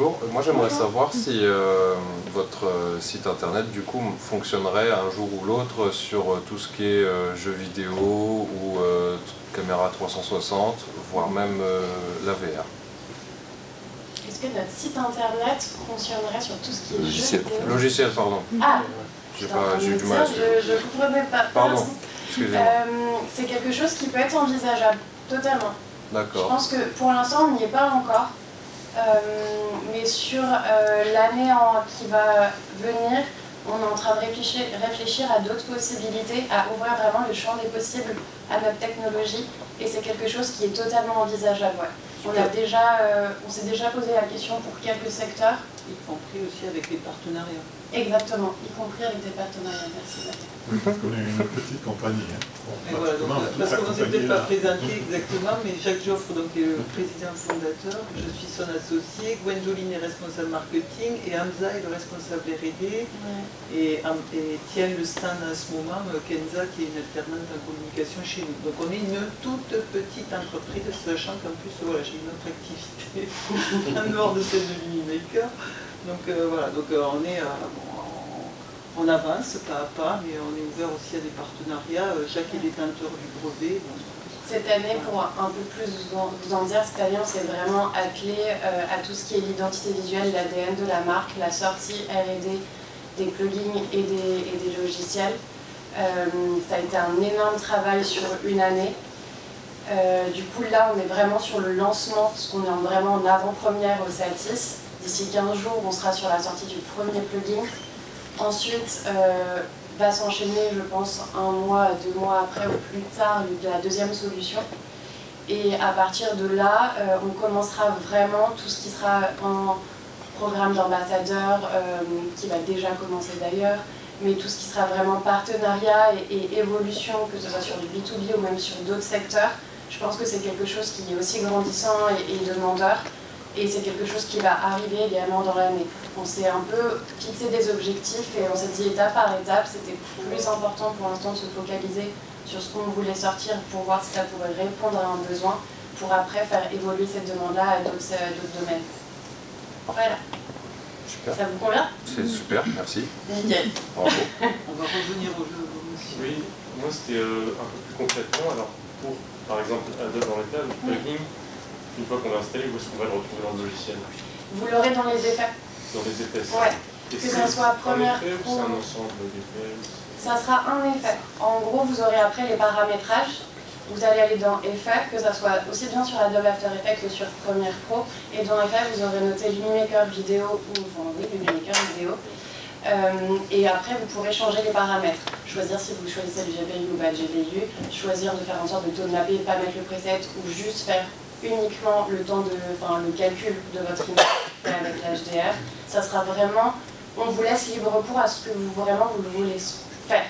Moi j'aimerais savoir si euh, votre euh, site internet du coup fonctionnerait un jour ou l'autre sur euh, tout ce qui est jeux vidéo ou caméra 360, voire même la VR. Est-ce que notre site internet fonctionnerait sur tout ce qui est logiciel, jeux Logiciel, pardon. Ah J'ai eu du mal. Je ne comprenais pas. Pardon. C'est quelque chose qui peut être envisageable, totalement. D'accord. Je pense que pour l'instant on n'y est pas encore. Euh, mais sur euh, l'année qui va venir, on est en train de réfléchir, réfléchir à d'autres possibilités, à ouvrir vraiment le champ des possibles à notre technologie. Et c'est quelque chose qui est totalement envisageable. On, a déjà, euh, on s'est déjà posé la question pour quelques secteurs. Y compris aussi avec les partenariats. Exactement, y compris avec des partenariats. Merci. Oui, parce qu'on est une petite compagnie. Hein. voilà, parce qu'on ne s'est peut-être pas présenté exactement, mais Jacques Joffre donc, est le président fondateur, je suis son associé, Gwendoline est responsable marketing et Hamza est le responsable R&D et, tient le stand en ce moment, Kenza qui est une alternante en communication chez nous. Donc on est une toute petite entreprise, sachant qu'en plus voilà, j'ai une autre activité (laughs) en dehors de celle de l'Unimaker. Donc euh, voilà, donc euh, on est... Euh, on avance pas à pas, mais on est ouvert aussi à des partenariats. Jacques est détenteur du brevet. Cette année, pour un peu plus vous en dire, cette année, on s'est vraiment euh, à tout ce qui est l'identité visuelle, l'ADN de la marque, la sortie R&D des plugins et des, logiciels. Euh, ça a été un énorme travail sur une année. Du coup, là, on est vraiment sur le lancement, parce qu'on est vraiment en avant-première au Satis. D'ici 15 jours, on sera sur la sortie du premier plugin. Ensuite, euh, va s'enchaîner, je pense, un mois, deux mois après ou plus tard, la deuxième solution. Et à partir de là, euh, on commencera vraiment tout ce qui sera en programme d'ambassadeur, qui va déjà commencer d'ailleurs, mais tout ce qui sera vraiment partenariat et, évolution, que ce soit sur du B2B ou même sur d'autres secteurs, je pense que c'est quelque chose qui est aussi grandissant et, demandeur. Et c'est quelque chose qui va arriver également dans l'année. On s'est un peu fixé des objectifs et on s'est dit étape par étape, c'était plus important pour l'instant de se focaliser sur ce qu'on voulait sortir pour voir si ça pourrait répondre à un besoin, pour après faire évoluer cette demande-là à d'autres domaines. Voilà. Ça vous convient? C'est super, merci. Nickel. Bravo. (laughs) On va revenir au jeu. Oui, moi c'était euh, un peu plus concrètement. Alors, pour par exemple Adobe Oriental, le plugin, une fois qu'on l'a installé, où est-ce qu'on va le retrouver dans le logiciel Vous l'aurez dans les effets. Dans les effets Ouais. que ça soit première effet, ou c'est un ensemble d'effets Ça sera un effet. En gros, vous aurez après les paramétrages vous allez aller dans Effect, que ça soit aussi bien sur Adobe After Effects que sur Premiere Pro. Et dans Effect, vous aurez noté Lumimaker vidéo ou, enfin oui, Lumimaker vidéo. Euh, et après, vous pourrez changer les paramètres. Choisir si vous choisissez le GPU ou pas le GPU. Choisir de faire en sorte de taux de mapper, pas mettre le preset ou juste faire uniquement le temps de, enfin, le calcul de votre image avec l'HDR. Ça sera vraiment, on vous laisse libre cours à ce que vous vraiment vous voulez faire.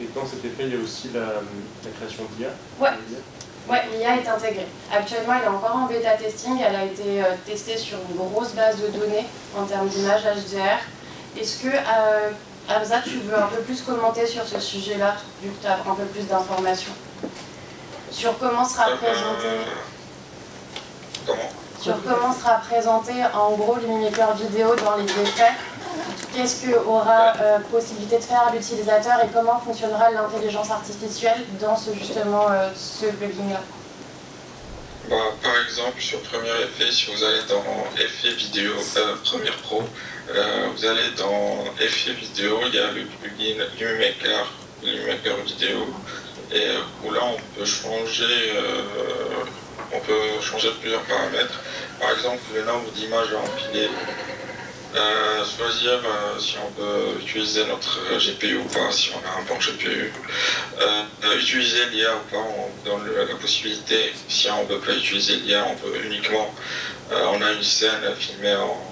Et dans cet effet, il y a aussi la, création d'IA Ouais. Ouais, l'IA est intégrée. Actuellement, elle est encore en bêta testing. Elle a été euh, testée sur une grosse base de données en termes d'image HDR. Est-ce que, euh, Hamza, tu veux un peu plus commenter sur ce sujet-là, vu que tu as un peu plus d'informations Sur comment sera euh, présenté. Sur comment sera présenté en gros l'Unimaker vidéo dans les effets. Qu'est-ce qu'aura euh, possibilité de faire l'utilisateur et comment fonctionnera l'intelligence artificielle dans ce, justement euh, ce plugin-là? Bah, Par exemple, sur Premiere Effet, si vous allez dans Effet vidéo, euh, Pro, vous allez dans Effet vidéo, il y a le plugin LumiMaker, LumiMaker vidéo, et où là on peut changer, on peut changer plusieurs paramètres. Par exemple, le nombre d'images à empiler euh, choisir euh, si on peut utiliser notre GPU ou pas, si on a un bon GPU. Euh, utiliser l'IA ou pas, on donne la possibilité. Si on ne peut pas utiliser l'IA, on peut uniquement. on a une scène filmée en.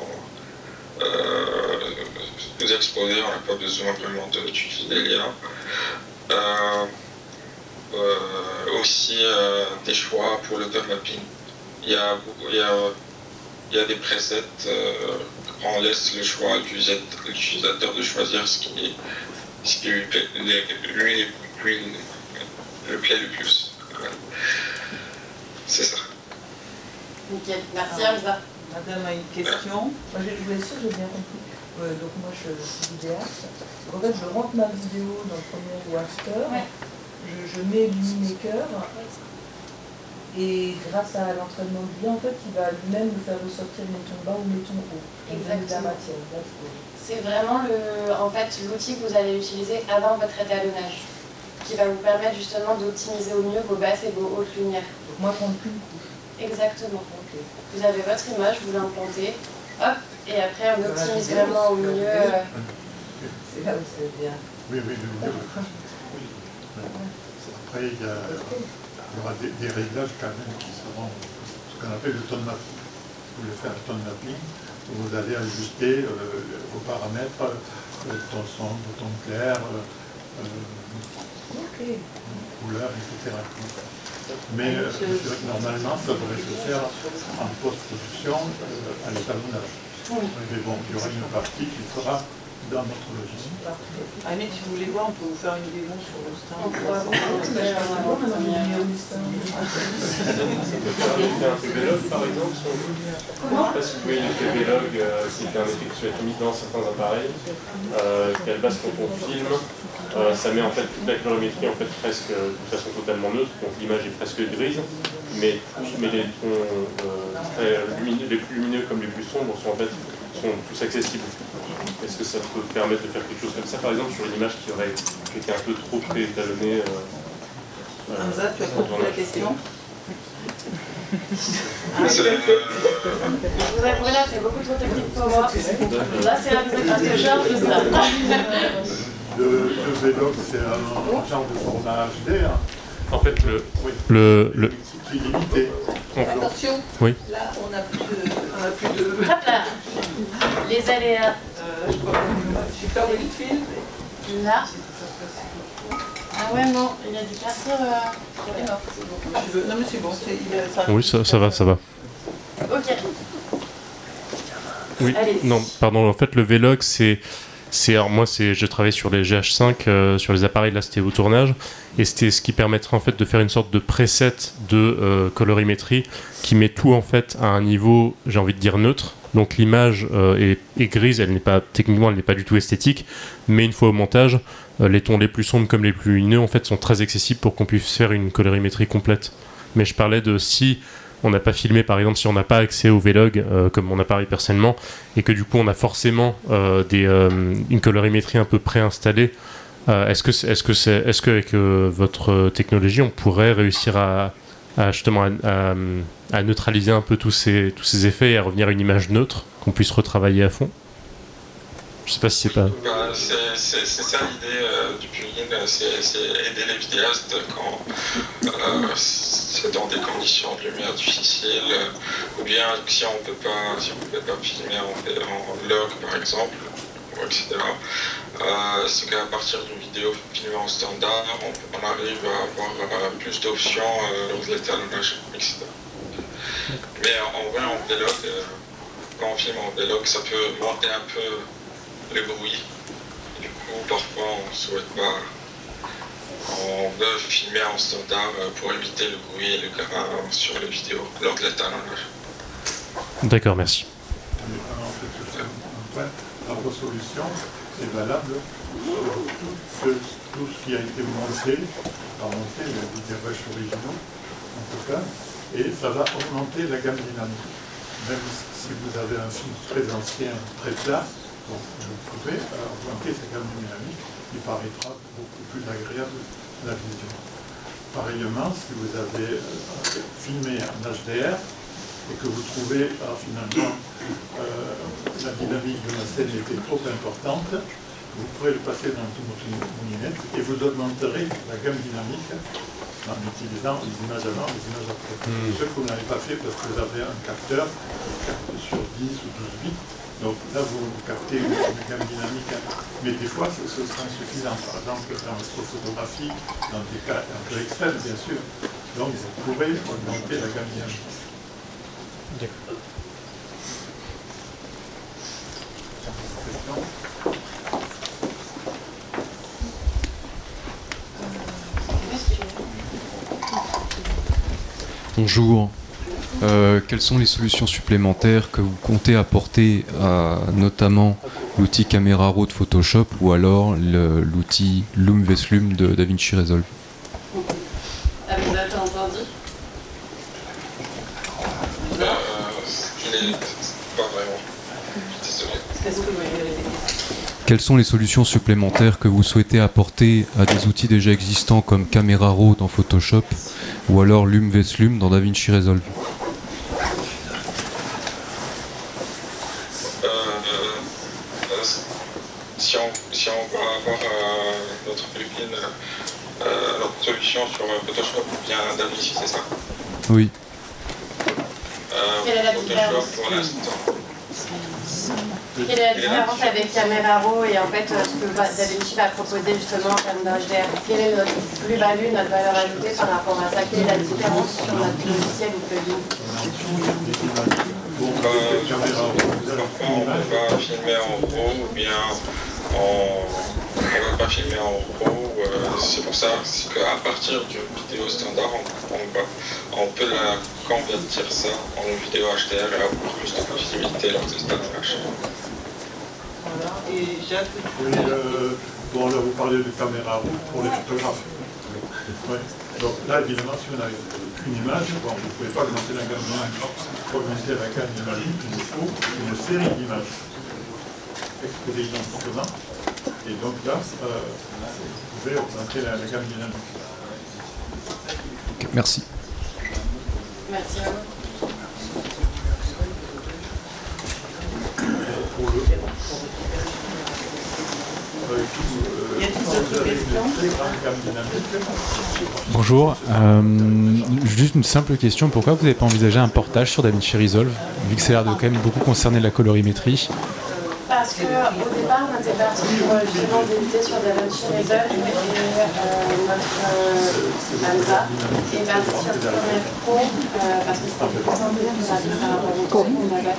nous exposer, on n'a pas besoin vraiment d'utiliser l'IA. Aussi des choix pour le mapping. Il y a, il y a, il y a des presets on laisse le choix à l'utilisateur de choisir ce qui, ce qui lui, plaît, lui, le plaît le plus. C'est ça. Nickel. Merci Hamza. Madame a une question. Moi, je voulais sûr, j'ai bien compris. donc moi, je, suis vidéaste. En fait, je rentre ma vidéo dans le premier ou after. Je, je mets Maker. Et grâce à l'entraînement de vie, en fait, il va lui-même nous faire ressortir ton bas ou ton haut. Exactement. C'est vraiment le, en fait, l'outil que vous allez utiliser avant votre étalonnage, qui va vous permettre justement d'optimiser au mieux vos basses et vos hautes lumières. Donc moi, prendre plus. Exactement. Vous avez votre image, vous l'implantez, hop, et après on optimise vraiment au mieux. Euh, c'est là où c'est bien. Oui, oui, oui. (laughs) Après, il y a il y aura des, réglages quand même qui seront ce qu'on appelle le tone mapping. Vous voulez faire le tone mapping, vous allez ajuster euh, vos paramètres, euh, ton sombre, ton clair, euh, couleur, etc. Mais normalement, ça devrait se faire en post-production à l'étalonnage. Mais bon, il y aura une partie qui sera dans notre logiciel. Ah, mais si vous voulez voir, on peut vous faire une démo sur le stand. On pourra faire un par exemple Je ne sais pas si vous voyez le PBLog, euh, c'est un effet qui être mis dans certains appareils, euh, la base quand on filme, euh, ça met en fait toute la colorimétrie en fait presque de façon totalement neutre, donc l'image est presque grise, mais, mais les tons les plus lumineux comme les plus sombres sont en fait sont tous accessibles. Est-ce que ça peut permettre de faire quelque chose comme ça, par exemple, sur une image qui aurait été un peu trop préétalonnée euh, Hamza, tu as compris la question (laughs) C'est, euh, Vous avez là, c'est beaucoup trop technique pour moi. Là, c'est un peu charge de ça. Le, le c'est un genre de format HD, hein. En fait, le, Oui. le, le, qui est limité. Attention, Oui. là on n'a plus de. Plus de. Hop là Les aléas. Euh, je crois que film. Là. Ah ouais, non, il a dû partir. Euh... Il est mort. Je veux- Non mais c'est bon, c'est- il y a- ça- oui, ça, ça va, ça va. Ok. Oui, Allez. non, pardon, en fait, le Vlog, c'est. C'est moi, je travaille sur les GH5, euh, sur les appareils, là, c'était au tournage, et c'était ce qui permettrait, en fait, de faire une sorte de preset de euh, colorimétrie qui met tout, en fait, à un niveau, j'ai envie de dire, neutre. Donc l'image euh, est, grise, elle n'est pas, techniquement, elle n'est pas du tout esthétique, mais une fois au montage, les tons les plus sombres comme les plus lumineux, en fait, sont très accessibles pour qu'on puisse faire une colorimétrie complète. Mais je parlais de si on n'a pas filmé, par exemple, si on n'a pas accès au Vlog, euh, comme mon appareil personnellement, et que du coup on a forcément euh, des, euh, une colorimétrie un peu préinstallée, est-ce que est-ce que euh, votre technologie on pourrait réussir à, justement neutraliser un peu tous ces, tous ces effets et à revenir à une image neutre qu'on puisse retravailler à fond? Je sais pas si c'est pas. Bah, c'est ça l'idée euh, du plugin, euh, c'est aider les vidéastes quand euh, c'est dans des conditions de lumière difficiles, euh, ou bien si on peut pas, si on peut pas filmer en, en log par exemple, etc. Euh, c'est qu'à partir d'une vidéo filmée en standard, on, on arrive à avoir euh, plus d'options euh, lors de l'étalonnage, etc. Mais en vrai, en vlog, euh, quand on filme en vlog, ça peut monter un peu le bruit. Du coup, parfois, on ne souhaite pas. On veut filmer en standard euh, pour éviter le bruit et le grain sur les vidéos lors de l'étalonnage. D'accord, merci. En fait. La resolution est valable sur tout ce, qui a été monté, pas monté, mais des rushs originaux, en tout cas, et ça va augmenter la gamme dynamique. Même si vous avez un film très ancien, très plat, donc vous pouvez euh, augmenter cette gamme dynamique qui paraîtra beaucoup plus agréable la vision. Pareillement, si vous avez euh, filmé en HDR, et que vous trouvez ah, finalement euh, la dynamique de la scène était trop importante, vous pourrez le passer dans une moulinette et vous augmenterez la gamme dynamique en utilisant les images avant, les images après. Ce que vous n'avez pas fait parce que vous avez un capteur qui capte sur 10 ou 12 bits. Donc là, vous, vous captez une, une gamme dynamique, mais des fois, ce, ce sera insuffisant. Par exemple, dans l'astrophotographie, dans des cas un peu extrêmes, bien sûr. Donc, vous pourrez augmenter la gamme dynamique. Bonjour. Euh, quelles sont les solutions supplémentaires que vous comptez apporter à notamment l'outil Camera Raw de Photoshop ou alors l'outil Loom Veslum de DaVinci Resolve? Ah, vous avez entendu? Euh, je n'ai pas vraiment. Désolé. Qu'est-ce que vous voulez répéter Quelles sont les solutions supplémentaires que vous souhaitez apporter à des outils déjà existants comme Camera Raw dans Photoshop ou alors Loom Veslum dans DaVinci Resolve Euh, euh, si, on, si on va avoir euh, notre plugin, euh, notre solution sur euh, Photoshop ou bien DaVinci, c'est ça Oui. euh, Quelle est la Photoshop différence pour l'instant. Quelle est la différence avec Camera Raw et en ce que va- proposer justement en termes d'HDR Quelle est notre plus-value, notre valeur ajoutée par rapport à ça? Quelle est la différence sur notre logiciel ou plugin euh, parfois on va filmer en RAW ou bien on ne va pas filmer en RAW. euh, c'est pour ça qu'à partir d'une vidéo standard, on, peut la convertir ça en vidéo HDR et avoir plus de possibilités lors des stages. Voilà. Et Jacques, Oui, euh, bon, là, vous parlez de caméra route pour les photographes. Ouais. Donc là, évidemment, si vous n'avez qu'une image, bon, vous ne pouvez pas augmenter la gamme dynamique. Pour augmenter la gamme dynamique, il faut une série d'images exposées identiquement. Et donc là, euh, vous pouvez augmenter la, la gamme dynamique. Merci. Merci à vous. Bonjour. Euh, juste une simple question. Pourquoi vous n'avez pas envisagé un portage sur DaVinci Resolve, vu que ça a l'air de quand même beaucoup concerner la colorimétrie Parce qu'au départ, on était parti pour euh, justement débuter sur DaVinci Resolve et euh, notre euh, AMSA est parti sur Premiere Pro parce que c'était plus simple par rapport au qu'on avait.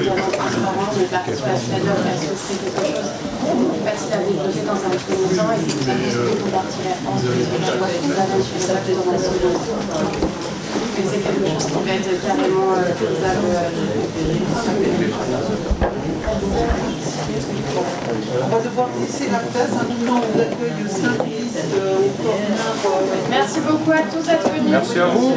Évidemment transparent, on est parti sur la Shadow parce que c'était quelque chose facile à développer dans un premier temps et c'est pour ça qu'on sur dans la Mais c'est quelque chose qui va être carrément faisable. On va devoir laisser la place. Un moment, on vous accueille au service, au Merci beaucoup à tous d'être venus. Merci à vous.